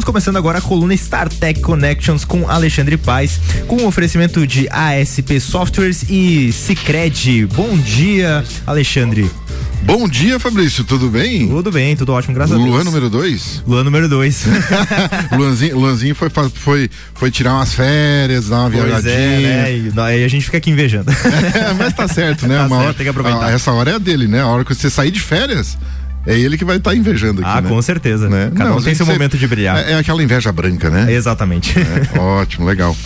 Estamos começando agora a coluna StarTech Connections com Alexandre Paz, com o oferecimento de ASP Softwares e Cicred. Bom dia, Alexandre. Bom dia, Fabrício, tudo bem? Tudo bem, tudo ótimo, graças Luan a Deus. Luan número 2? Luan número 2. Luanzinho, Luanzinho foi, foi, foi tirar umas férias, dar uma pois viajadinha. É, né? E aí a gente fica aqui invejando. É, mas tá certo, né? Tá certo, hora, tem que aproveitar. a- essa hora é a dele, né? A hora que você sair de férias, é ele que vai estar invejando aqui, ah, né? com certeza. Né? Cada Não, um tem seu momento de brilhar. É, é aquela inveja branca, né? Exatamente. É, ótimo, legal.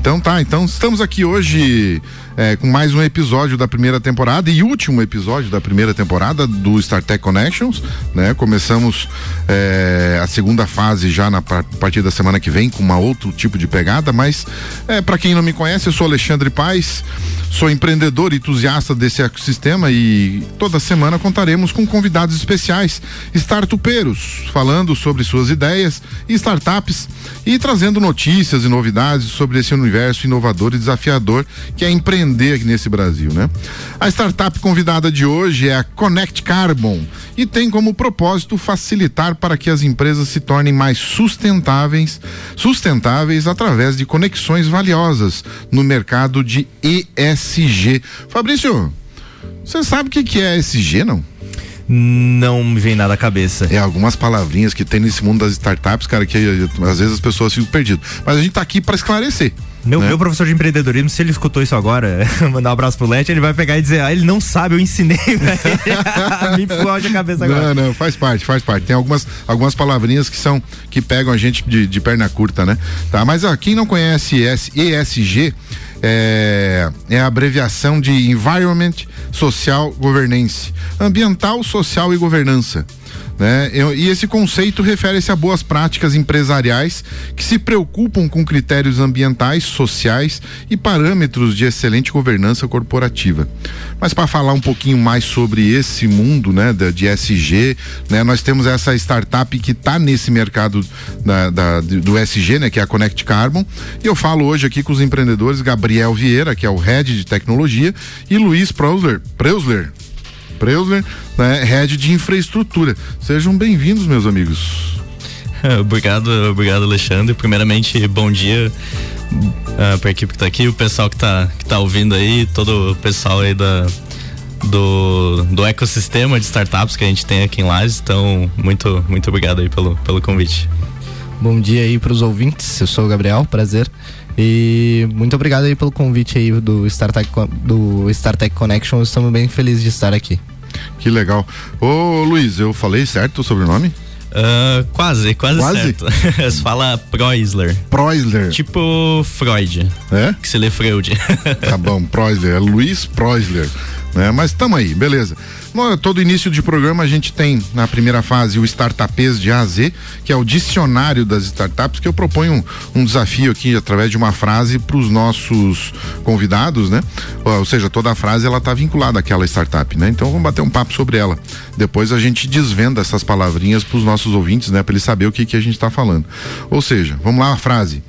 Então tá, então estamos aqui hoje é, com mais um episódio da primeira temporada e último episódio da primeira temporada do StarTech Connections, né? Começamos é, a segunda fase já na partir da semana que vem com uma outro tipo de pegada, mas é, para quem não me conhece, eu sou Alexandre Paes, sou empreendedor e entusiasta desse ecossistema e toda semana contaremos com convidados especiais, startupeiros, falando sobre suas ideias e startups e trazendo notícias e novidades sobre esse universo inovador e desafiador que é empreender aqui nesse Brasil, né? A startup convidada de hoje é a Connect Carbon e tem como propósito facilitar para que as empresas se tornem mais sustentáveis, sustentáveis através de conexões valiosas no mercado de ESG. Fabrício, você sabe o que que é ESG, não? Não me vem nada à cabeça. É algumas palavrinhas que tem nesse mundo das startups, cara, que às vezes as pessoas ficam perdidas. Mas a gente tá aqui para esclarecer. Meu, né? meu professor de empreendedorismo, se ele escutou isso agora, mandar um abraço pro Lete, ele vai pegar e dizer, ah, ele não sabe, eu ensinei. Me explode a cabeça agora. Não, não, faz parte, faz parte. Tem algumas, algumas palavrinhas que são que pegam a gente de, de perna curta, né? Tá, mas ó, quem não conhece ES ESG é, é a abreviação de Environment Social Governance, ambiental, social e governança. Né? E esse conceito refere-se a boas práticas empresariais que se preocupam com critérios ambientais, sociais e parâmetros de excelente governança corporativa. Mas para falar um pouquinho mais sobre esse mundo, né, da- de SG, né, nós temos essa startup que está nesse mercado da- da- do SG, né, que é a Connect Carbon. E eu falo hoje aqui com os empreendedores Gabriel Vieira, que é o head de tecnologia, e Luiz Preusler, Preusler Preusler, né, head de infraestrutura. Sejam bem-vindos, meus amigos. obrigado, obrigado, Alexandre. Primeiramente, bom dia uh, para a equipe que tá aqui, o pessoal que tá, que tá ouvindo aí, todo o pessoal aí da, do, do ecossistema de startups que a gente tem aqui em Lages. Então, muito, muito obrigado aí pelo, pelo convite. Bom dia aí pros ouvintes, eu sou o Gabriel, prazer. E muito obrigado aí pelo convite aí do StarTech, do StarTech Connection, estamos bem felizes de estar aqui. Que legal. Ô, Luiz, eu falei certo o sobrenome? Uh, quase, quase, Quase? certo. Você fala Preusler. Preusler. Tipo Freud, É? que se lê Freud. Tá bom, Preusler, é Luiz Preusler, né? Mas tamo aí, beleza. No- Todo início de programa a gente tem na primeira fase o Startupês de A a Z, que é o dicionário das startups, que eu proponho um, um desafio aqui através de uma frase para os nossos convidados, né? Ou, seja, toda a frase ela tá vinculada àquela startup, né? Então vamos bater um papo sobre ela. Depois a gente desvenda essas palavrinhas para os nossos ouvintes, né? Para eles saberem o que que a gente está falando. Ou seja, vamos lá a frase.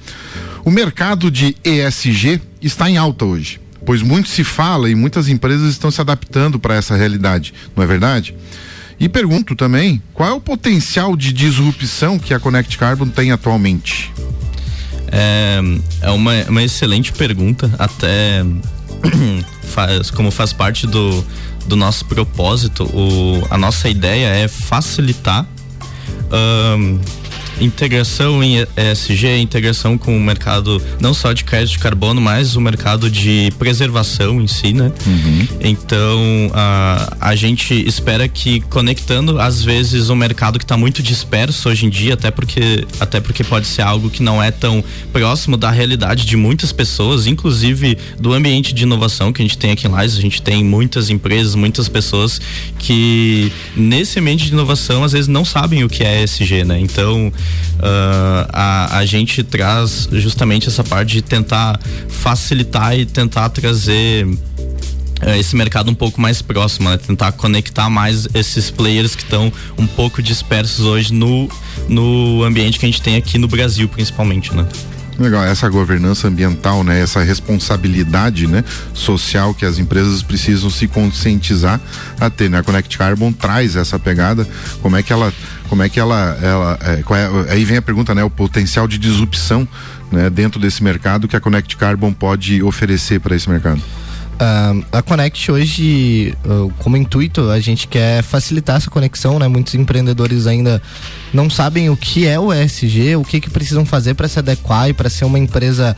O mercado de ESG está em alta hoje, pois muito se fala e muitas empresas estão se adaptando para essa realidade, não é verdade? E pergunto também, qual é o potencial de disrupção que a Connect Carbon tem atualmente? É, é uma, uma excelente pergunta, até faz, como faz parte do, do nosso propósito, o, a nossa ideia é facilitar ahn, integração em ESG, integração com o mercado não só de crédito de carbono, mas o mercado de preservação em si, né? Então a, a gente espera que conectando às vezes um mercado que está muito disperso hoje em dia, até porque até porque pode ser algo que não é tão próximo da realidade de muitas pessoas, inclusive do ambiente de inovação que a gente tem aqui em Lages, a gente tem muitas empresas, muitas pessoas que nesse ambiente de inovação às vezes não sabem o que é ESG, né? Então ah, a, a gente traz justamente essa parte de tentar facilitar e tentar trazer eh, esse mercado um pouco mais próximo, né? Tentar conectar mais esses players que estão um pouco dispersos hoje no, no ambiente que a gente tem aqui no Brasil, principalmente, né? Legal, essa governança ambiental, né? Essa responsabilidade, né? Social que as empresas precisam se conscientizar a ter, né? A Connect Carbon traz essa pegada, como é que ela Como é que ela, ela é, é, aí vem a pergunta, né? O potencial de disrupção, né? Dentro desse mercado que a Connect Carbon pode oferecer para esse mercado. Uh, a Connect hoje, uh, como intuito, a gente quer facilitar essa conexão, né? Muitos empreendedores ainda não sabem o que é o ESG, o que, que precisam fazer para se adequar e para ser uma empresa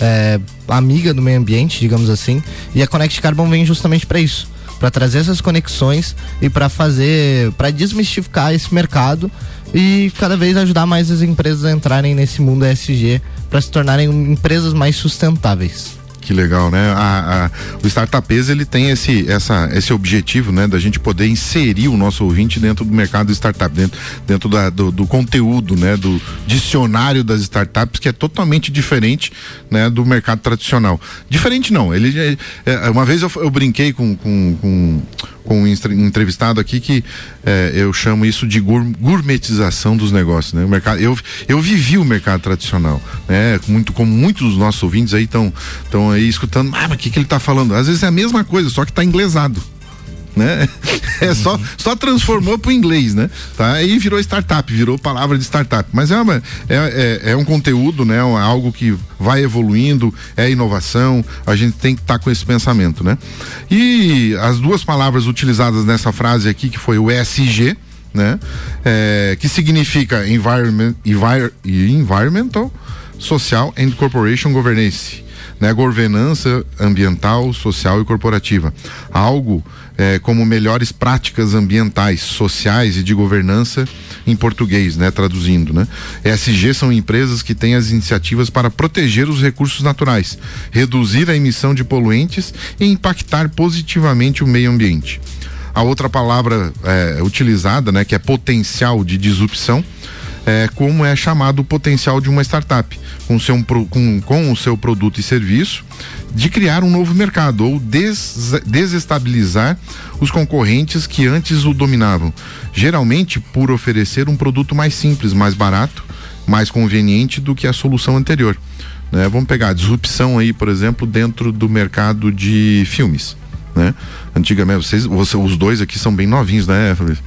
é, amiga do meio ambiente, digamos assim. E a Connect Carbon vem justamente para isso, para trazer essas conexões e para fazer, para desmistificar esse mercado e cada vez ajudar mais as empresas a entrarem nesse mundo ESG para se tornarem empresas mais sustentáveis. Que legal, né? A, a, o Startupês ele tem esse, essa, esse objetivo, né? Da gente poder inserir o nosso ouvinte dentro do mercado startup, dentro, dentro da, do, do, conteúdo, né? Do dicionário das startups, que é totalmente diferente, né? Do mercado tradicional. Diferente não, ele, é, é uma vez eu, eu brinquei com, com, com com um entrevistado aqui que é, eu chamo isso de gourmetização dos negócios, né? O mercado, eu, eu vivi o mercado tradicional, né? Muito, como muitos dos nossos ouvintes aí estão aí escutando, ah, mas o que, que ele está falando? Às vezes é a mesma coisa, só que está inglesado né? É só, só transformou para o inglês, né? Tá? Aí virou startup, virou palavra de startup. Mas é, uma, é, é, é um conteúdo, né? Algo que vai evoluindo, é inovação, a gente tem que estar tá com esse pensamento, né? E as duas palavras utilizadas nessa frase aqui, que foi o ESG, né? É, que significa environment, envir, Environmental, Social and Corporation Governance né, governança ambiental, social e corporativa. Algo é, como melhores práticas ambientais, sociais e de governança em português, né, traduzindo, né? ESG são empresas que têm as iniciativas para proteger os recursos naturais, reduzir a emissão de poluentes e impactar positivamente o meio ambiente. A outra palavra é, utilizada, né, que é potencial de disrupção, é, como é chamado o potencial de uma startup, com, seu, com, com o seu produto e serviço, de criar um novo mercado ou des, desestabilizar os concorrentes que antes o dominavam, geralmente por oferecer um produto mais simples, mais barato, mais conveniente do que a solução anterior. Né? Vamos pegar a disrupção aí, por exemplo, dentro do mercado de filmes. Né? Antigamente, vocês, você, os dois aqui são bem novinhos, né, Fabrício?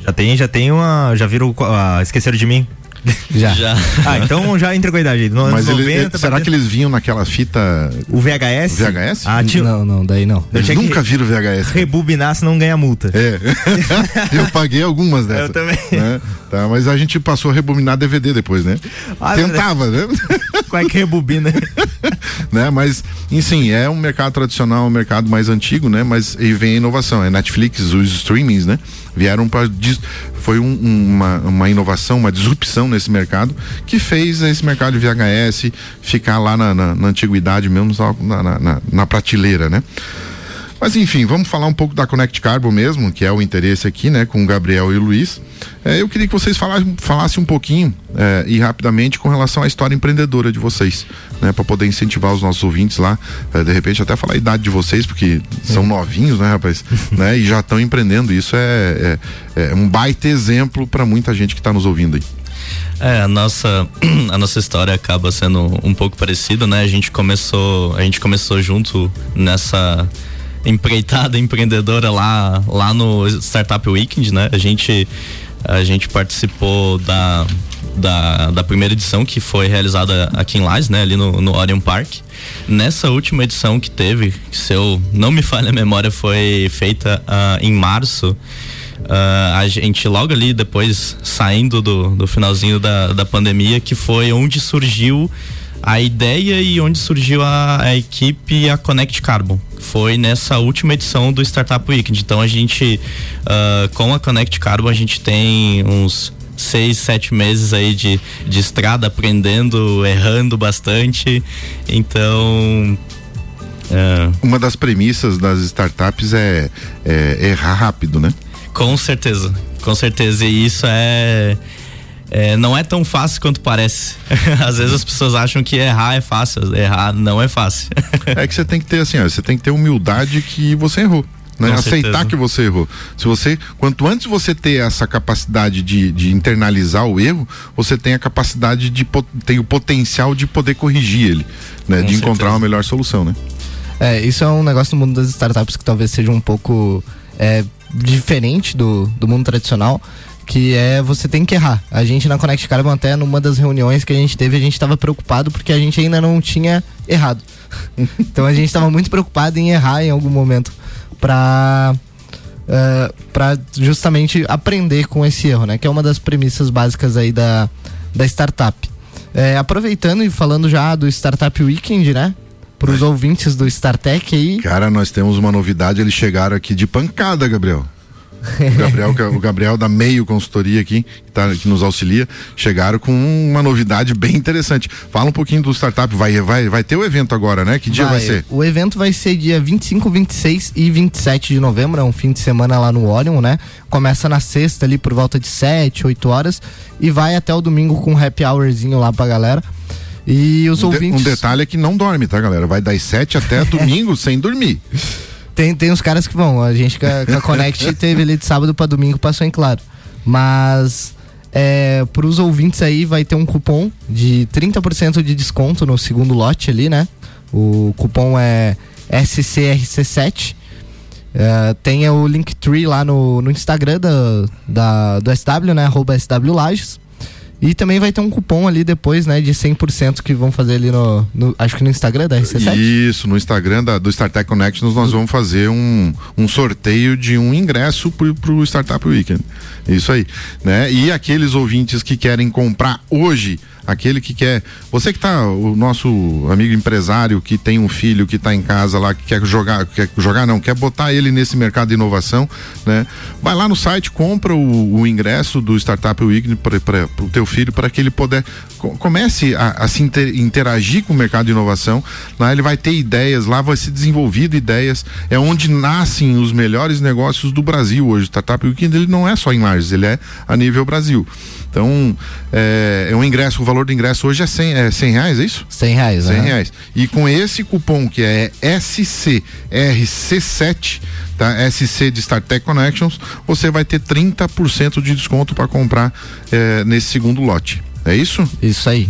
Já tem, já tem uma. Já viram. Uh, esqueceram de mim? Já. já. Ah, então já entregou a idade. No Mas 90, ele, será que eles vinham naquela fita. O VHS? VHS? Ah, tio... Não, não, daí não. Eles nunca viram VHS. Rebobinar se não ganha multa. É. eu paguei algumas dessas. Eu também. Né? Tá, mas a gente passou a rebobinar DVD depois, né? Ah, Tentava, né? Qual é que rebobina? né? Mas, enfim, é um mercado tradicional, um mercado mais antigo, né? Mas e vem a inovação. É Netflix, os streamings, né? Vieram para foi um, uma, uma inovação, uma disrupção nesse mercado que fez esse mercado de VHS ficar lá na, na, na antiguidade mesmo, na, na, na prateleira, né? Mas enfim, vamos falar um pouco da Connect Carbon mesmo, que é o interesse aqui, né, com o Gabriel e o Luiz. É, eu queria que vocês falassem, falassem um pouquinho é, e rapidamente com relação à história empreendedora de vocês, né, para poder incentivar os nossos ouvintes lá, é, de repente até falar a idade de vocês, porque são novinhos, né, rapaz, né, e já estão empreendendo. Isso é, é, é um baita exemplo para muita gente que está nos ouvindo aí. É, a nossa, a nossa história acaba sendo um pouco parecida, né? A gente começou, a gente começou junto nessa empreitada empreendedora lá, lá no Startup Weekend, né? A gente, a gente participou da, da, da primeira edição que foi realizada aqui em Lais, né? Ali no, no Orion Park. Nessa última edição que teve, se eu não me falha a memória, foi feita uh, em março. Uh, a gente logo ali depois saindo do, do finalzinho da, da pandemia, que foi onde surgiu a ideia e onde surgiu a, a equipe a Connect Carbon. Foi nessa última edição do Startup Weekend. Então a gente, uh, com a Connect Carbon, a gente tem uns seis, sete meses aí de, de estrada, aprendendo, errando bastante. Então. Uh, Uma das premissas das startups é, é errar rápido, né? Com certeza, com certeza. E isso é é, não é tão fácil quanto parece. Às vezes as pessoas acham que errar é fácil, errar não é fácil. é que você tem que ter assim, ó, você tem que ter humildade que você errou. Né? Aceitar que você errou. Se você, quanto antes você ter essa capacidade de, de internalizar o erro, você tem a capacidade de tem o potencial de poder corrigir ele, né? De certeza. encontrar uma melhor solução, né? É, isso é um negócio no mundo das startups que talvez seja um pouco é, diferente do, do mundo tradicional que é você tem que errar. A gente na Connect Carbon até numa das reuniões que a gente teve, a gente estava preocupado porque a gente ainda não tinha errado. então a gente estava muito preocupado em errar em algum momento para uh, eh, para justamente aprender com esse erro, né? Que é uma das premissas básicas aí da, da startup. É, aproveitando e falando já do Startup Weekend, né? Para os ouvintes do StarTech aí. Cara, nós temos uma novidade, eles chegaram aqui de pancada, Gabriel. O Gabriel, o Gabriel da Meio Consultoria aqui, que, tá, que nos auxilia, chegaram com uma novidade bem interessante. Fala um pouquinho do startup. Vai, vai, vai ter o evento agora, né? Que dia vai, vai ser? O evento vai ser dia 25, 26 e 27 de novembro, é um fim de semana lá no Orion, né? Começa na sexta ali por volta de 7, 8 horas e vai até o domingo com um happy hourzinho lá pra galera. E os um ouvintes. De, um detalhe é que não dorme, tá, galera? Vai das 7 até domingo sem dormir. Tem, tem uns caras que vão. A gente com a, a Connect teve ali de sábado para domingo, passou em claro. Mas é, para os ouvintes aí vai ter um cupom de 30% de desconto no segundo lote ali, né? O cupom é SCRC7. É, tem o Linktree lá no, no Instagram da, da, do SW, né? Arroba SW Lages. E também vai ter um cupom ali depois, né, de 100% que vão fazer ali no, no, acho que no Instagram da RC7. Isso, no Instagram da, do Startup Connections nós vamos fazer um, um sorteio de um ingresso pro, pro Startup Weekend. Isso aí, né? E aqueles ouvintes que querem comprar hoje aquele que quer. Você que tá, o nosso amigo empresário que tem um filho que está em casa lá, que quer jogar, quer jogar não, quer botar ele nesse mercado de inovação, né? Vai lá no site, compra o, o ingresso do Startup Week para o teu filho para que ele puder comece a, a se inter, interagir com o mercado de inovação. Lá ele vai ter ideias, lá vai ser desenvolvido ideias. É onde nascem os melhores negócios do Brasil hoje. O Startup Weekend ele não é só em Lages, ele é a nível Brasil. Então, é, é um ingresso, o valor do ingresso hoje é 100, é 100 reais, é isso? 100 reais, 100 reais. E com esse cupom que é SCRC7, tá? SC de StarTech Connections, você vai ter 30% de desconto para comprar é, nesse segundo lote. É isso? Isso aí.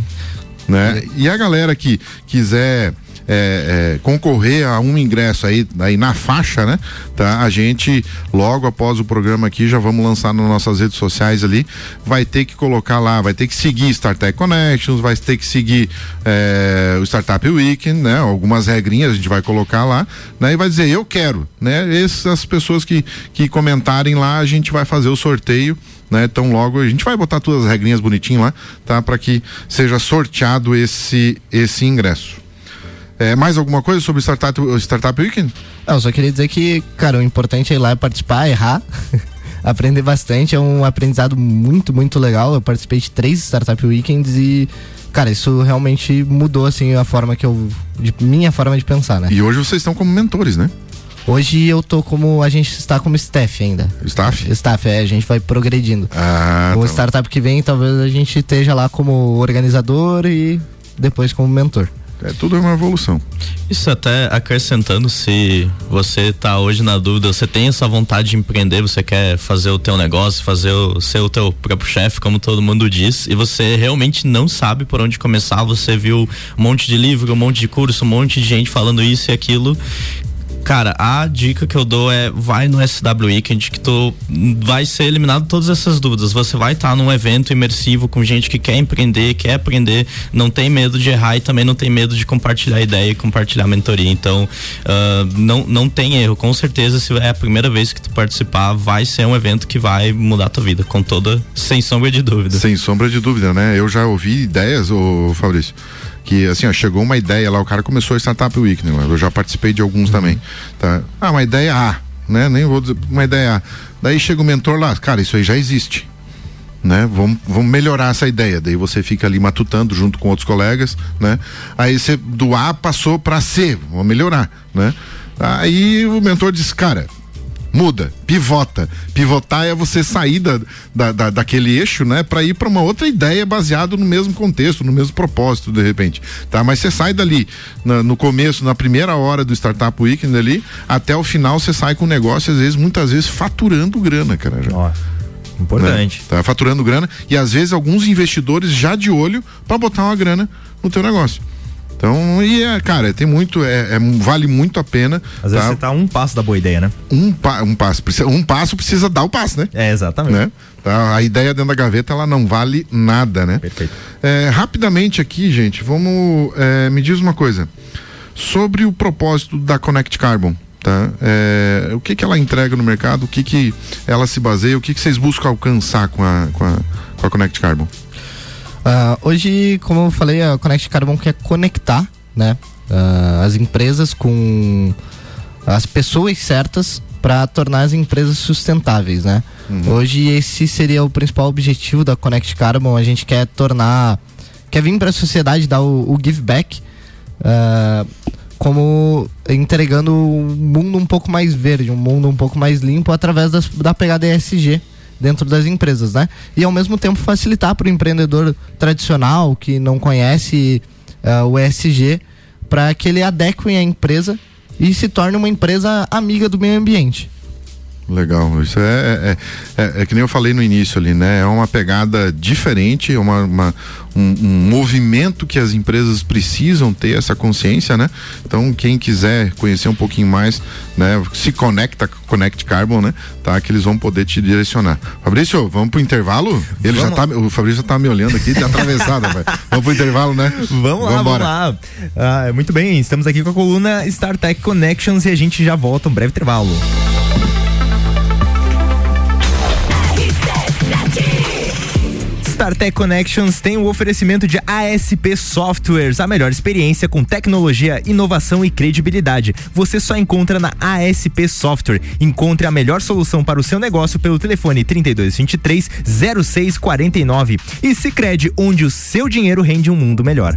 Né? E a galera que quiser é, é, concorrer a um ingresso aí, aí na faixa, né? Tá? A gente, logo após o programa aqui, já vamos lançar nas nossas redes sociais ali, vai ter que colocar lá, vai ter que seguir Startup Connections, vai ter que seguir é, o Startup Weekend, né? Algumas regrinhas a gente vai colocar lá, né? E vai dizer, eu quero, né? Essas pessoas que, que comentarem lá, a gente vai fazer o sorteio né? Então logo a gente vai botar todas as regrinhas bonitinho lá, tá? Para que seja sorteado esse esse ingresso. É, mais alguma coisa sobre Startup, startup Weekend? Não, só queria dizer que, cara, o importante é ir lá participar, errar. aprender bastante, é um aprendizado muito, muito legal. Eu participei de três Startup Weekends e, cara, isso realmente mudou, assim, a forma que eu. De, minha forma de pensar, né? E hoje vocês estão como mentores, né? Hoje eu tô como. A gente está como staff ainda. Staff? Staff, é, a gente vai progredindo. Ah, o tá startup que vem, talvez a gente esteja lá como organizador e depois como mentor. É tudo uma evolução. Isso até acrescentando, se você está hoje na dúvida, você tem essa vontade de empreender, você quer fazer o teu negócio, fazer o ser o teu próprio chefe, como todo mundo diz, e você realmente não sabe por onde começar, você viu um monte de livro, um monte de curso, um monte de gente falando isso e aquilo, Cara, a dica que eu dou é vai no SW Weekend que tu vai ser eliminado todas essas dúvidas. Você vai estar tá num evento imersivo com gente que quer empreender, quer aprender, não tem medo de errar e também não tem medo de compartilhar ideia e compartilhar mentoria. Então, uh, não, não tem erro. Com certeza, se é a primeira vez que tu participar, vai ser um evento que vai mudar a tua vida, com toda, sem sombra de dúvida. Sem sombra de dúvida, né? Eu já ouvi ideias, ô Fabrício que assim, ó, chegou uma ideia lá, o cara começou a Startup Week, né? Eu já participei de alguns uhum. também, tá? Ah, uma ideia A, né? Nem vou dizer uma ideia A. Daí chega o mentor lá, cara, isso aí já existe. Né? Vamos, vamos melhorar essa ideia. Daí você fica ali matutando junto com outros colegas, né? Aí você do A passou para C, vamos melhorar, né? Aí o mentor diz, cara, muda, pivota. Pivotar é você sair da, da, da daquele eixo, né, para ir para uma outra ideia baseado no mesmo contexto, no mesmo propósito, de repente, tá? Mas você sai dali na, no começo, na primeira hora do Startup Weekend ali, até o final você sai com o negócio, às vezes, muitas vezes faturando grana, cara. Já. Ó, importante. Né? Tá faturando grana e às vezes alguns investidores já de olho para botar uma grana no teu negócio. Então, e é, cara, tem muito, é, é vale muito a pena. Às tá? vezes você tá um passo da boa ideia, né? Um, pa, um passo, precisa, um passo precisa dar o passo, né? É, exatamente. Né? Tá? A ideia dentro da gaveta, ela não vale nada, né? Perfeito. É, rapidamente aqui, gente, vamos, é, me diz uma coisa, sobre o propósito da Connect Carbon, tá? É, o que que ela entrega no mercado, o que que ela se baseia, o que que vocês buscam alcançar com a, com a, com a Connect Carbon? Uh, hoje, como eu falei, a Connect Carbon quer conectar né, uh, as empresas com as pessoas certas para tornar as empresas sustentáveis, né? Uhum. Hoje esse seria o principal objetivo da Connect Carbon. A gente quer tornar, quer vir para a sociedade dar o, o give back, uh, como entregando um mundo um pouco mais verde, um mundo um pouco mais limpo através das, da pegada ESG dentro das empresas, né? E ao mesmo tempo facilitar para o empreendedor tradicional que não conhece uh, o ESG para que ele adeque a empresa e se torne uma empresa amiga do meio ambiente. Legal, isso é, é, é, é, que nem eu falei no início ali, né? É uma pegada diferente, é uma, uma um, um, movimento que as empresas precisam ter essa consciência, né? Então, quem quiser conhecer um pouquinho mais, né? Se conecta com Connect Carbon, né? Tá? Que eles vão poder te direcionar. Fabrício, vamos pro intervalo? Ele vamos. já tá, o Fabrício já tá me olhando aqui, de atravessada, vai. Vamos pro intervalo, né? Vamos lá, vamos lá. Ah, muito bem, estamos aqui com a coluna StarTech Connections e a gente já volta um breve intervalo. StarTech Connections tem o oferecimento de ASP Softwares, a melhor experiência com tecnologia, inovação e credibilidade. Você só encontra na ASP Software. Encontre a melhor solução para o seu negócio pelo telefone 3223 0649. E Sicredi, onde o seu dinheiro rende um mundo melhor.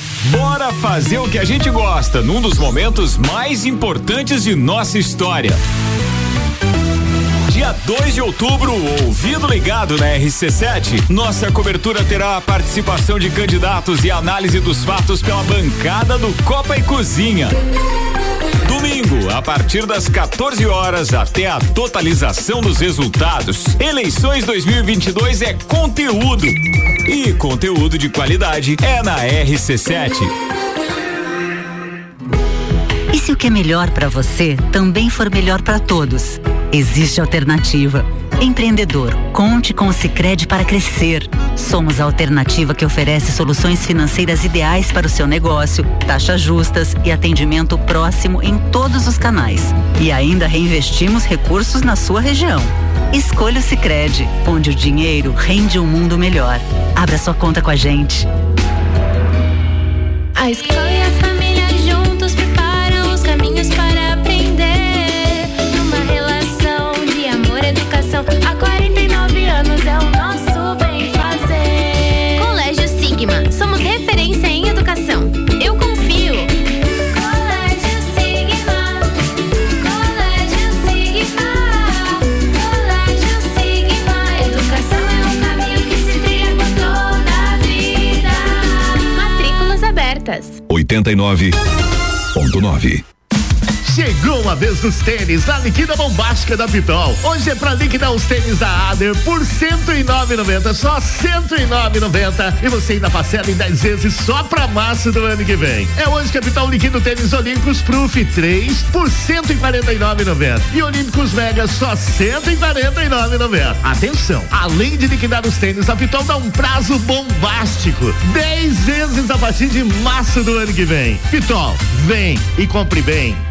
Bora fazer o que a gente gosta num dos momentos mais importantes de nossa história. Dia 2 de outubro, ouvido ligado na RC7, nossa cobertura terá a participação de candidatos e análise dos fatos pela bancada do Copa e Cozinha. Domingo, a partir das 14 horas até a totalização dos resultados. Eleições 2022 é conteúdo. E conteúdo de qualidade é na RC7. E se o que é melhor para você também for melhor para todos? Existe alternativa. Empreendedor, conte com o Sicredi para crescer. Somos a alternativa que oferece soluções financeiras ideais para o seu negócio, taxas justas e atendimento próximo em todos os canais. E ainda reinvestimos recursos na sua região. Escolha o Sicredi, onde o dinheiro rende um mundo melhor. Abra sua conta com a gente. A escola 49 anos é o nosso bem fazer. Colégio Sigma, somos referência em educação. Eu confio. Colégio Sigma, Colégio Sigma, Colégio Sigma. Educação é um caminho que se trilha por toda a vida. Matrículas abertas. 89.9 Chegou a vez dos tênis na liquida bombástica da Pitol. Hoje é pra liquidar os tênis da Ader por 109,90, só 109,90 e você ainda parcela em 10 vezes só pra março do ano que vem. É hoje que a Pitol liquida o tênis Olímpicos Proof 3 por 149,90 e Olímpicos Mega só 149,90. Atenção, além de liquidar os tênis, a Pitol dá um prazo bombástico, 10 vezes a partir de março do ano que vem. Pitol, vem e compre bem.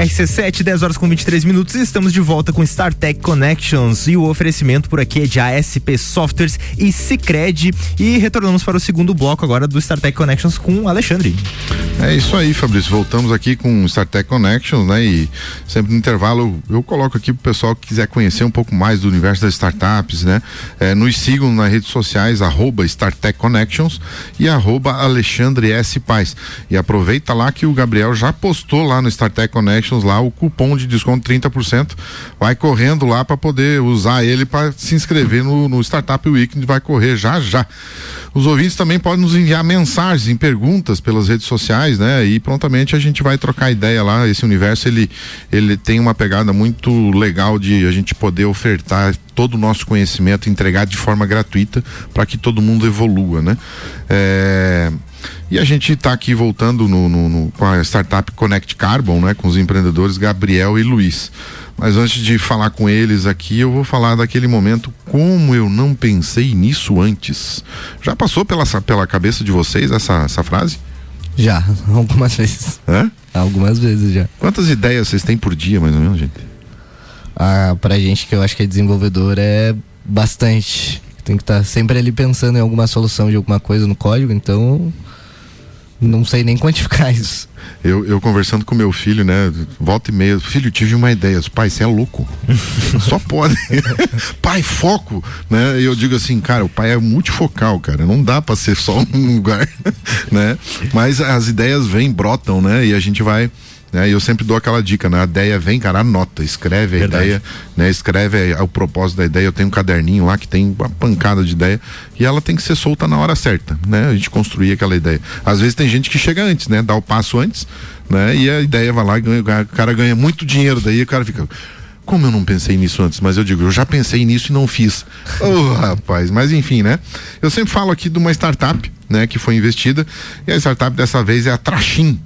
RC7, 10 horas com 23 minutos. Estamos de volta com StarTech Connections e o oferecimento por aqui é de ASP Softwares e Cicred. E retornamos para o segundo bloco agora do StarTech Connections com o Alexandre. É isso aí, Fabrício. Voltamos aqui com o StarTech Connections, né? E sempre no intervalo eu coloco aqui pro pessoal que quiser conhecer um pouco mais do universo das startups, né? É, nos sigam nas redes sociais, arroba StarTech Connections e arroba Alexandre S. Paz. E aproveita lá que o Gabriel já postou lá no StarTech Connections lá o cupom de desconto 30%. Vai correndo lá para poder usar ele para se inscrever no, no Startup Weekend, vai correr já já. Os ouvintes também podem nos enviar mensagens em perguntas pelas redes sociais, né? E prontamente a gente vai trocar ideia lá. Esse universo ele ele tem uma pegada muito legal de a gente poder ofertar todo o nosso conhecimento, entregar de forma gratuita para que todo mundo evolua, né? É... E a gente está aqui voltando no, no, no, com a startup Connect Carbon, né? Com os empreendedores Gabriel e Luiz. Mas antes de falar com eles aqui, eu vou falar daquele momento como eu não pensei nisso antes. Já passou pela, pela cabeça de vocês essa, essa frase? Já, algumas vezes. Hã? Algumas vezes já. Quantas ideias vocês têm por dia, mais ou menos, gente? Ah, pra gente que eu acho que é desenvolvedor é bastante. Tem que estar tá sempre ali pensando em alguma solução de alguma coisa no código, então não sei nem quantificar isso. Eu, eu conversando com meu filho, né? Volta e meia, filho, tive uma ideia. Pai, você é louco. Só pode. pai, foco, né? E eu digo assim, cara, o pai é multifocal, cara. Não dá para ser só um lugar, né? Mas as ideias vêm, brotam, né? E a gente vai né? E eu sempre dou aquela dica, né? A ideia vem, cara, anota, escreve a Verdade. ideia, né? Escreve a- o propósito da ideia. Eu tenho um caderninho lá que tem uma pancada de ideia e ela tem que ser solta na hora certa, né? A gente construir aquela ideia. Às vezes tem gente que chega antes, né? Dá o passo antes, né? E a ideia vai lá e ganha, o cara ganha muito dinheiro, daí o cara fica como eu não pensei nisso antes? Mas eu digo, eu já pensei nisso e não fiz. Ô, rapaz, mas enfim, né? Eu sempre falo aqui de uma startup, né, que foi investida, e a startup dessa vez é a Trachim,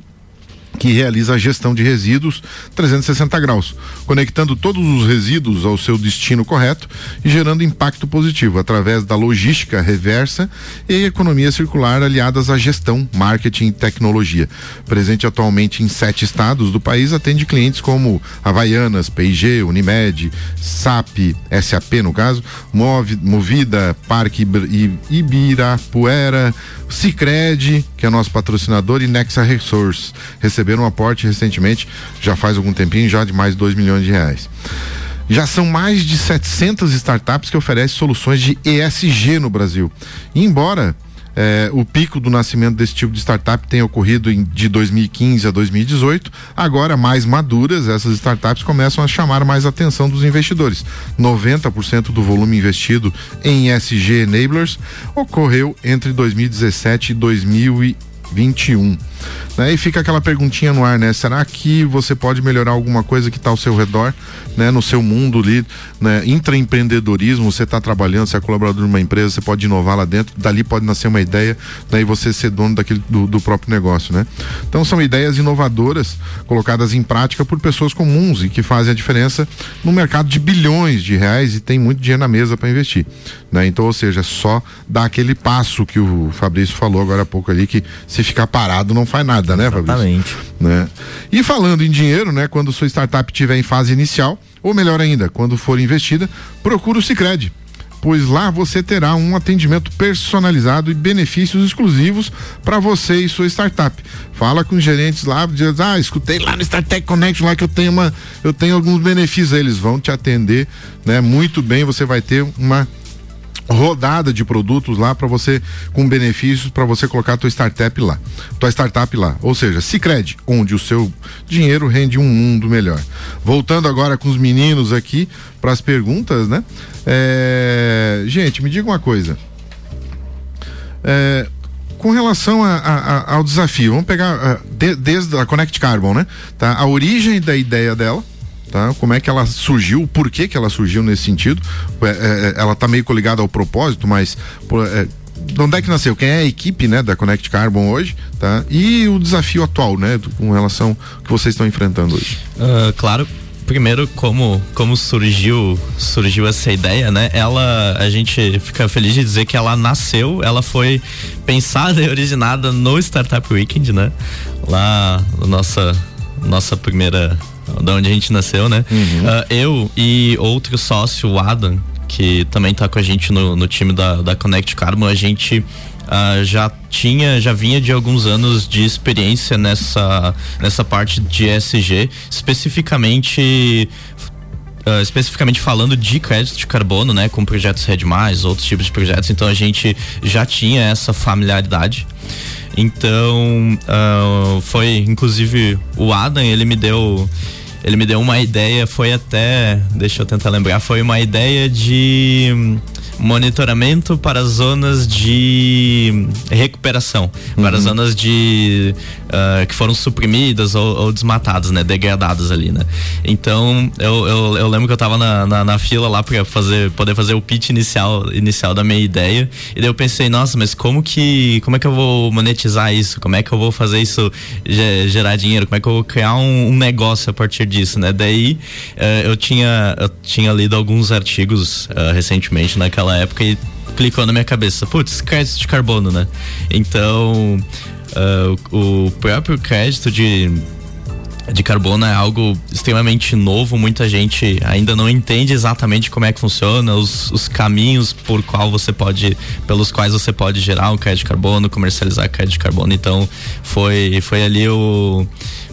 que realiza a gestão de resíduos 360 graus, conectando todos os resíduos ao seu destino correto e gerando impacto positivo através da logística reversa e economia circular aliadas à gestão, marketing e tecnologia. Presente atualmente em sete estados do país, atende clientes como Havaianas, P&G, Unimed, SAP, SAP no caso, Move, Movida, Parque Ibirapuera, Cicred, que é nosso patrocinador, e Nexa Resource. Receberam um aporte recentemente, já faz algum tempinho, já de mais de 2 milhões de reais. Já são mais de 700 startups que oferecem soluções de ESG no Brasil. E embora eh, o pico do nascimento desse tipo de startup tenha ocorrido em, de 2015 a 2018, agora mais maduras, essas startups começam a chamar mais atenção dos investidores. 90% do volume investido em ESG Enablers ocorreu entre 2017 e 2021. Né? E fica aquela perguntinha no ar, né? Será que você pode melhorar alguma coisa que está ao seu redor, né? No seu mundo ali, né? Intraempreendedorismo, você está trabalhando, você é colaborador de uma empresa, você pode inovar lá dentro, dali pode nascer uma ideia, né? E você ser dono daquele, do, do próprio negócio, né? Então são ideias inovadoras colocadas em prática por pessoas comuns e que fazem a diferença no mercado de bilhões de reais e tem muito dinheiro na mesa para investir, né? Então, ou seja, só dar aquele passo que o Fabrício falou agora há pouco ali, que se ficar parado não faz nada, né, Fabrício? Exatamente. Né? E falando em dinheiro, né, quando sua startup estiver em fase inicial, ou melhor ainda, quando for investida, procura o Sicredi pois lá você terá um atendimento personalizado e benefícios exclusivos para você e sua startup. Fala com os gerentes lá, diz, ah, escutei lá no StarTech Connect lá que eu tenho uma, eu tenho alguns benefícios, eles vão te atender, né, muito bem, você vai ter uma rodada de produtos lá para você com benefícios para você colocar a tua startup lá, tua startup lá. Ou seja, Sicredi, onde o seu dinheiro rende um mundo melhor. Voltando agora com os meninos aqui para as perguntas, né? É... Gente, me diga uma coisa. É... Com relação a, a, a, ao desafio, vamos pegar de, desde a Connect Carbon, né? Tá? A origem da ideia dela, Tá? Como é que ela surgiu, por que que ela surgiu nesse sentido? É, é, ela está meio coligada ao propósito, mas é, de onde é que nasceu? Quem é a equipe, né, da Connect Carbon hoje, tá? E o desafio atual, né, com relação que vocês estão enfrentando hoje. Uh, claro, primeiro como como surgiu surgiu essa ideia né ela a gente fica feliz de dizer que ela nasceu ela foi pensada e originada no Startup Weekend né lá nossa nossa primeira da onde a gente nasceu, né? Uhum. Uh, eu e outro sócio, o Adam, que também tá com a gente no, no time da, da Connect Carbon, a gente Uh, já tinha, já vinha de alguns anos de experiência nessa, nessa parte de ESG, especificamente Uh, especificamente falando de crédito de carbono, né, com projetos Red Mais, outros tipos de projetos, então a gente já tinha essa familiaridade. Então, uh, foi inclusive o Adam, ele me deu ele me deu uma ideia, foi até, deixa eu tentar lembrar, foi uma ideia de monitoramento para zonas de recuperação, uhum. para zonas de uh, que foram suprimidas ou, ou, desmatadas, né, degradadas ali, né. Então eu, eu, eu lembro que eu tava na, na, na fila lá para fazer, poder fazer o pitch inicial, inicial da minha ideia e daí eu pensei, nossa, mas como que, como é que eu vou monetizar isso? Como é que eu vou fazer isso gerar dinheiro? Como é que eu vou criar um, um negócio a partir disso, né? Daí uh, eu tinha eu tinha lido alguns artigos uh, recentemente naquela naquela época e clicou na minha cabeça, putz, crédito de carbono, né? Então, uh, o próprio crédito de de carbono é algo extremamente novo, muita gente ainda não entende exatamente como é que funciona, os, os caminhos por qual você pode, pelos quais você pode gerar um crédito de carbono, comercializar crédito de carbono, então foi, foi ali o,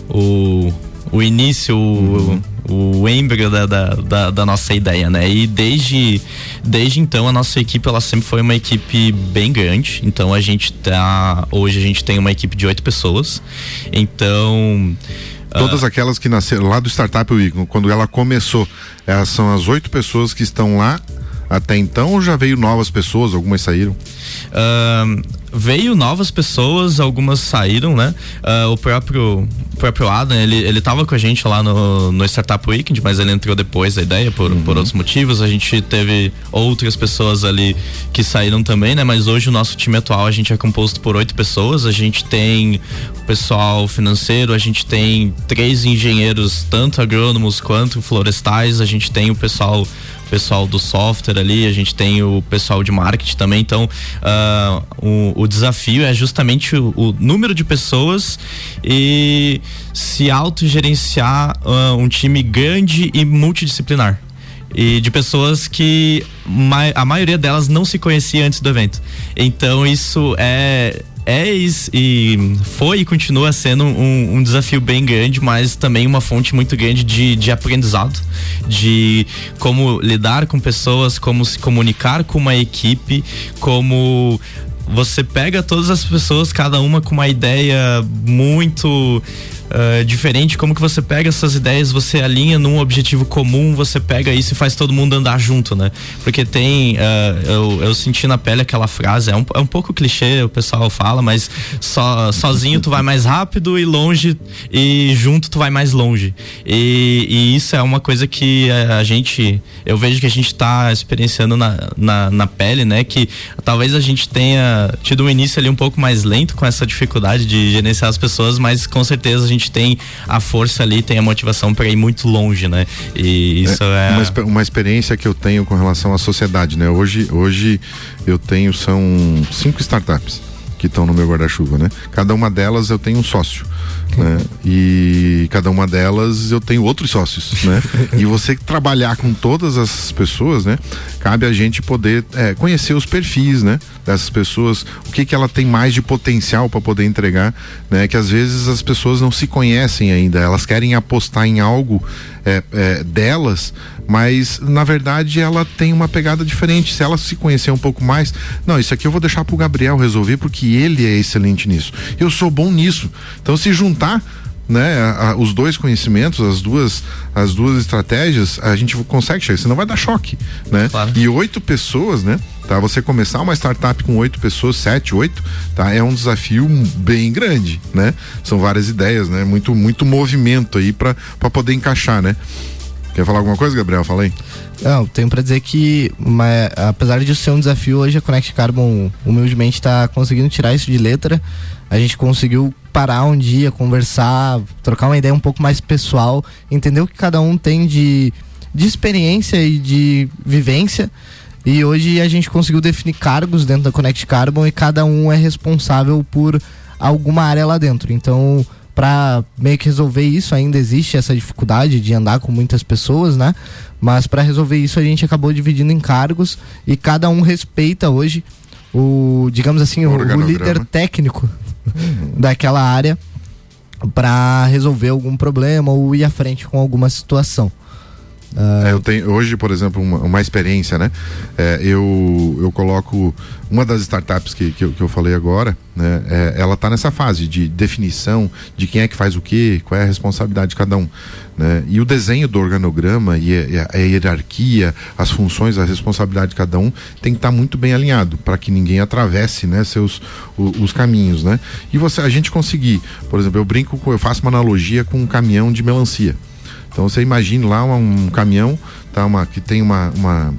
o, o início, uhum o embryo da, da, da, da, nossa ideia, né? E desde, desde então a nossa equipe ela sempre foi uma equipe bem grande. Então a gente tá hoje a gente tem uma equipe de oito pessoas. Então Todas uh, aquelas que nasceram lá do Startup Week, quando ela começou, elas são as oito pessoas que estão lá até então ou já veio novas pessoas, algumas saíram? Uh, veio novas pessoas, algumas saíram, né? Uh, o próprio o próprio Adam, ele, ele tava com a gente lá no, no Startup Weekend, mas ele entrou depois da ideia por, uhum. por outros motivos. A gente teve outras pessoas ali que saíram também, né? Mas hoje o nosso time atual a gente é composto por oito pessoas. A gente tem pessoal financeiro, a gente tem três engenheiros, tanto agrônomos quanto florestais, a gente tem o pessoal pessoal do software ali, a gente tem o pessoal de marketing também. Então, uh, o, o, desafio é justamente o, o, número de pessoas e se autogerenciar uh, um time grande e multidisciplinar e de pessoas que a maioria delas não se conhecia antes do evento. Então isso é é e foi e continua sendo um, um, desafio bem grande, mas também uma fonte muito grande de, de aprendizado, de como lidar com pessoas, como se comunicar com uma equipe, como você pega todas as pessoas, cada uma com uma ideia muito uh, diferente, como que você pega essas ideias, você alinha num objetivo comum, você pega isso e faz todo mundo andar junto, né? Porque tem, uh, eu, eu senti na pele aquela frase, é um, é um pouco clichê, o pessoal fala, mas só, sozinho tu vai mais rápido e longe, e junto tu vai mais longe. E, e isso é uma coisa que a, a, gente, eu vejo que a gente tá experienciando na, na, na pele, né? Que talvez a gente tenha tido um início ali um pouco mais lento com essa dificuldade de gerenciar as pessoas, mas com certeza a gente gente tem a força ali, tem a motivação para ir muito longe, né? E isso é, é... Uma, uma, experiência que eu tenho com relação à sociedade, né? Hoje, hoje eu tenho são cinco startups que estão no meu guarda-chuva, né? Cada uma delas eu tenho um sócio. Né? E cada uma delas eu tenho outros sócios, né? e você trabalhar com todas as pessoas, né? Cabe a gente poder é, conhecer os perfis, né? Dessas pessoas, o que que ela tem mais de potencial para poder entregar, né? Que às vezes as pessoas não se conhecem ainda, elas querem apostar em algo é, é, delas, mas na verdade ela tem uma pegada diferente. Se ela se conhecer um pouco mais, não, isso aqui eu vou deixar pro Gabriel resolver porque ele é excelente nisso. Eu sou bom nisso. Então se juntar né, a, a, os dois conhecimentos, as duas, as duas estratégias, a gente consegue chegar, senão vai dar choque, né? Claro. E oito pessoas, né? Tá, você começar uma startup com oito pessoas, sete, oito, tá? É um desafio bem grande, né? São várias ideias, né? Muito, muito movimento aí para poder encaixar, né? Quer falar alguma coisa, Gabriel? Fala aí. Não, tenho para dizer que, mas, apesar de ser um desafio, hoje a Connect Carbon humildemente está conseguindo tirar isso de letra. A gente conseguiu parar um dia, conversar, trocar uma ideia um pouco mais pessoal, entender o que cada um tem de, de experiência e de vivência. E hoje a gente conseguiu definir cargos dentro da Connect Carbon e cada um é responsável por alguma área lá dentro. Então, para meio que resolver isso ainda existe essa dificuldade de andar com muitas pessoas, né? Mas para resolver isso a gente acabou dividindo em cargos e cada um respeita hoje o, digamos assim, o, o líder técnico daquela área para resolver algum problema ou ir à frente com alguma situação. É, eu tenho hoje, por exemplo, uma, uma experiência, né? É, eu, eu coloco uma das startups que, que, eu, que eu falei agora, né? É, ela está nessa fase de definição de quem é que faz o que, qual é a responsabilidade de cada um. Né? E o desenho do organograma e a, a, hierarquia, as funções, a responsabilidade de cada um tem que estar tá muito bem alinhado para que ninguém atravesse, né, seus os, os caminhos, né? E você, a gente conseguir, por exemplo, eu brinco, eu faço uma analogia com um caminhão de melancia. Então você imagine lá um, um caminhão, tá, uma, que tem uma, uma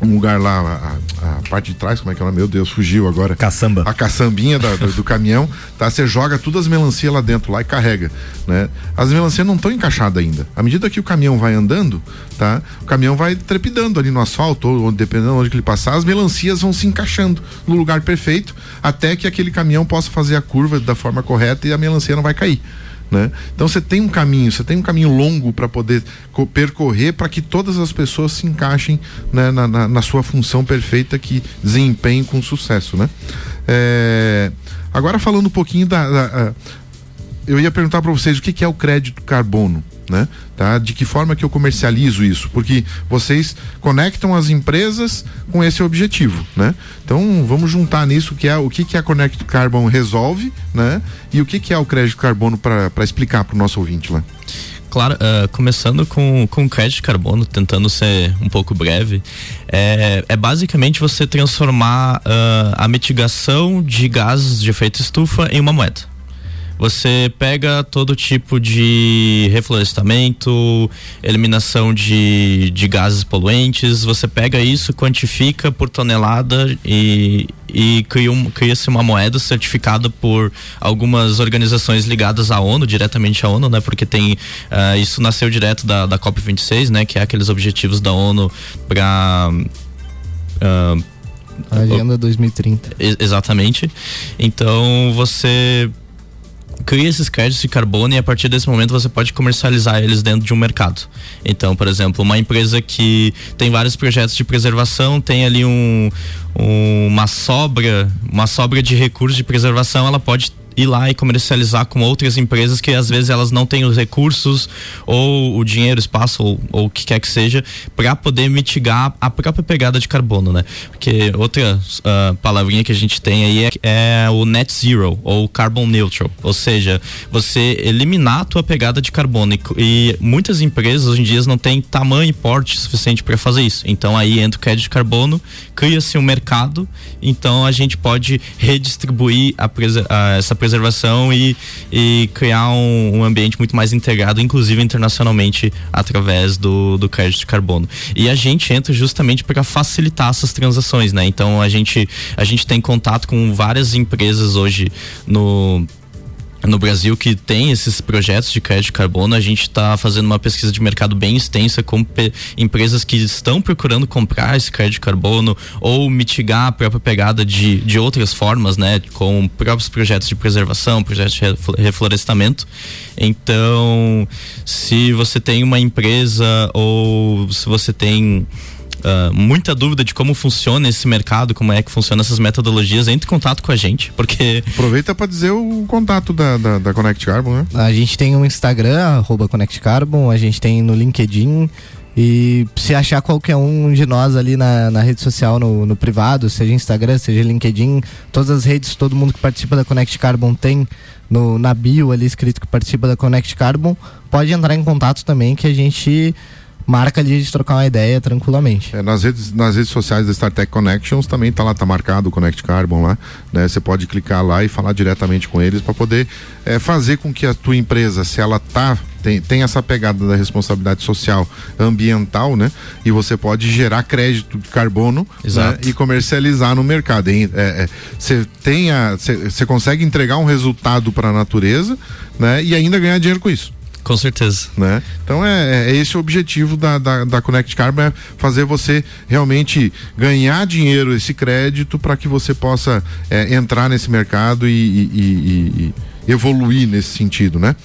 um lugar lá, a, a, parte de trás, como é que é? Meu Deus, fugiu agora. Caçamba. A caçambinha da, do, do, caminhão, tá? Você joga todas as melancias lá dentro, lá e carrega, né? As melancias não estão encaixadas ainda. À medida que o caminhão vai andando, tá? O caminhão vai trepidando ali no asfalto, ou dependendo de onde ele passar, as melancias vão se encaixando no lugar perfeito, até que aquele caminhão possa fazer a curva da forma correta e a melancia não vai cair. Né? Então você tem um caminho, você tem um caminho longo para poder percorrer para que todas as pessoas se encaixem né, na, na, na, sua função perfeita que desempenhem com sucesso. Né? É... Agora falando um pouquinho da. da eu ia perguntar para vocês o que, que é o crédito carbono né? Tá? De que forma que eu comercializo isso? Porque vocês conectam as empresas com esse objetivo, né? Então vamos juntar nisso que é o que, que a Connect Carbon resolve, né? E o que, que é o crédito carbono para explicar para o nosso ouvinte lá. Claro, uh, começando com, com o crédito carbono, tentando ser um pouco breve, é, é basicamente você transformar uh, a mitigação de gases de efeito estufa em uma moeda. Você pega todo tipo de reflorestamento, eliminação de, de gases poluentes, você pega isso, quantifica por tonelada e, e cria cria-se uma moeda certificada por algumas organizações ligadas à ONU, diretamente à ONU, né? Porque tem uh, isso nasceu direto da, da COP26, né? Que é aqueles objetivos da ONU para uh, ah, Agenda 2030. Exatamente. Então você cria esses créditos de carbono e a partir desse momento você pode comercializar eles dentro de um mercado. Então, por exemplo, uma empresa que tem vários projetos de preservação, tem ali um, um uma sobra, uma sobra de recursos de preservação, ela pode ir lá e comercializar com outras empresas que às vezes elas não têm os recursos ou o dinheiro, espaço ou, ou o que quer que seja para poder mitigar a própria pegada de carbono, né? Porque outra uh, palavrinha que a gente tem aí é, é, o net zero ou carbon neutral, ou seja, você eliminar a tua pegada de carbono e, e muitas empresas hoje em dia não têm tamanho e porte suficiente para fazer isso. Então aí entra o crédito de carbono, cria-se um mercado, então a gente pode redistribuir a, a, essa preservação preservação e, e criar um, um, ambiente muito mais integrado, inclusive internacionalmente, através do, do crédito de carbono. E a gente entra justamente para facilitar essas transações, né? Então a gente, a gente tem contato com várias empresas hoje no no Brasil que tem esses projetos de crédito de carbono, a gente está fazendo uma pesquisa de mercado bem extensa com empresas que estão procurando comprar esse crédito de carbono ou mitigar a própria pegada de, de outras formas, né? Com próprios projetos de preservação, projetos de reflorestamento. Então, se você tem uma empresa ou se você tem uh, muita dúvida de como funciona esse mercado, como é que funciona essas metodologias, entre em contato com a gente, porque. Aproveita para dizer o contato da, da, da, Connect Carbon, né? A gente tem um Instagram, arroba Connect Carbon, a gente tem no LinkedIn. E se achar qualquer um de nós ali na, na rede social, no, no privado, seja Instagram, seja LinkedIn, todas as redes, todo mundo que participa da Connect Carbon tem no, na bio ali escrito que participa da Connect Carbon, pode entrar em contato também que a gente marca ali de trocar uma ideia tranquilamente. É, nas, redes, nas redes sociais da StarTech Connections também tá lá, tá marcado o Connect Carbon lá, né? Você pode clicar lá e falar diretamente com eles para poder é, fazer com que a tua empresa, se ela tá tem, tem essa pegada da responsabilidade social ambiental, né? E você pode gerar crédito de carbono né? e comercializar no mercado. Você é, é, tem você consegue entregar um resultado para a natureza, né? E ainda ganhar dinheiro com isso. Com certeza. Né? Então é, é esse o objetivo da, da, da, Connect Carbon, é fazer você realmente ganhar dinheiro, esse crédito, para que você possa é, entrar nesse mercado e, e, e, e, evoluir nesse sentido, né?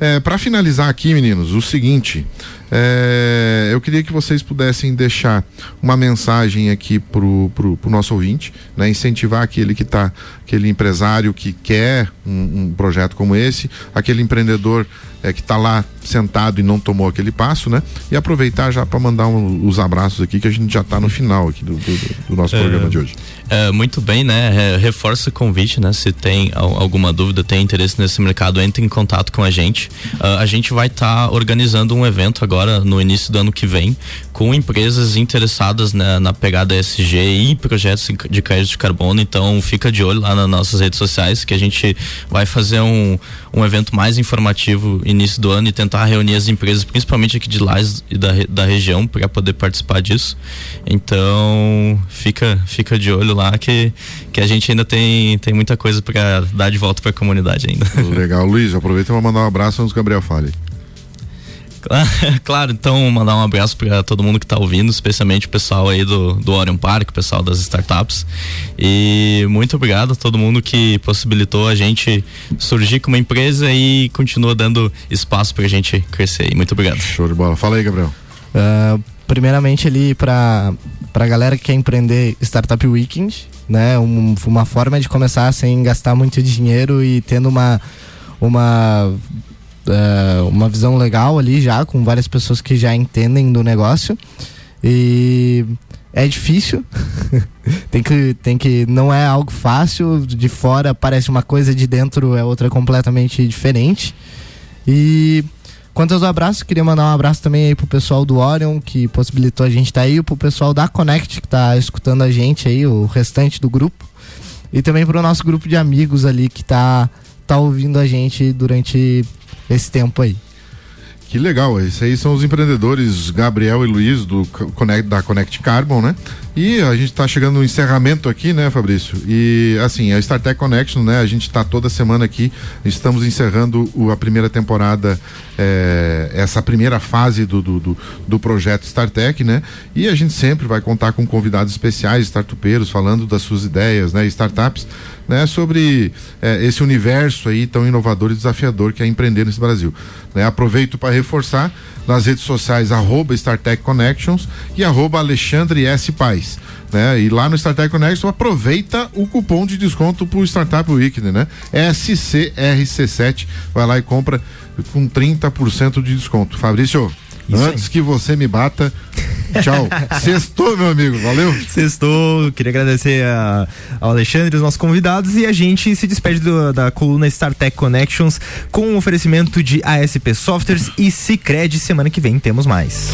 É, para finalizar aqui, meninos, o seguinte, é, eu queria que vocês pudessem deixar uma mensagem aqui pro, pro, pro nosso ouvinte, né? Incentivar aquele que tá, aquele empresário que quer um, um projeto como esse, aquele empreendedor é, que está lá sentado e não tomou aquele passo, né? E aproveitar já para mandar um, os abraços aqui, que a gente já está no final aqui do, do, do nosso é, programa de hoje. É, muito bem, né? reforça o convite, né? Se tem alguma dúvida, tem interesse nesse mercado, entre em contato com a gente. Uh, a gente vai estar tá organizando um evento agora no início do ano que vem com empresas interessadas né, na pegada ESG e projetos de crédito de carbono. Então fica de olho lá nas nossas redes sociais que a gente vai fazer um, um evento mais informativo início do ano e tentar reunir as empresas, principalmente aqui de lá e da, da região, para poder participar disso. Então fica, fica de olho lá que, que a gente ainda tem, tem muita coisa para dar de volta para a comunidade ainda. Legal, Luiz, aproveita para mandar um abraço antes que o Gabriel fale. Claro, então mandar um abraço para todo mundo que está ouvindo, especialmente o pessoal aí do, do Orion Park, o pessoal das startups. E muito obrigado a todo mundo que possibilitou a gente surgir como empresa e continua dando espaço para a gente crescer. Muito obrigado. Show de bola. Fala aí, Gabriel. Uh, primeiramente ali para para galera que quer empreender Startup Weekend, né? Um, uma forma de começar sem gastar muito dinheiro e tendo uma uma uh, uma visão legal ali já, com várias pessoas que já entendem do negócio. E é difícil. tem que tem que não é algo fácil, de fora parece uma coisa, de dentro é outra completamente diferente. E quanto aos abraços, queria mandar um abraço também aí pro pessoal do Orion que possibilitou a gente estar tá aí, pro pessoal da Connect que está escutando a gente aí, o restante do grupo. E também pro nosso grupo de amigos ali que tá tá ouvindo a gente durante esse tempo aí. Que legal, esses aí são os empreendedores Gabriel e Luiz do da Connect Carbon, né? E a gente está chegando no encerramento aqui, né, Fabrício? E assim, a StarTech Connection, né? A gente está toda semana aqui, estamos encerrando o, a primeira temporada, é, essa primeira fase do, do, do, do, projeto StarTech, né? E a gente sempre vai contar com convidados especiais, startupeiros, falando das suas ideias, né? Startups, né? Sobre é, esse universo aí tão inovador e desafiador que é empreender nesse Brasil. Né? Aproveito para reforçar nas redes sociais arroba Connections e arroba Alexandre S. Né? E lá no StarTech Connections aproveita o cupom de desconto pro Startup Weekend, né? SCRC7, vai lá e compra com 30% de desconto. Fabrício, isso Antes aí. que você me bata, tchau. Sextou, meu amigo, valeu? Sextou, queria agradecer a, ao Alexandre, os nossos convidados, e a gente se despede do, da coluna StarTech Connections com um oferecimento de ASP Softwares e Cicred. Semana que vem temos mais.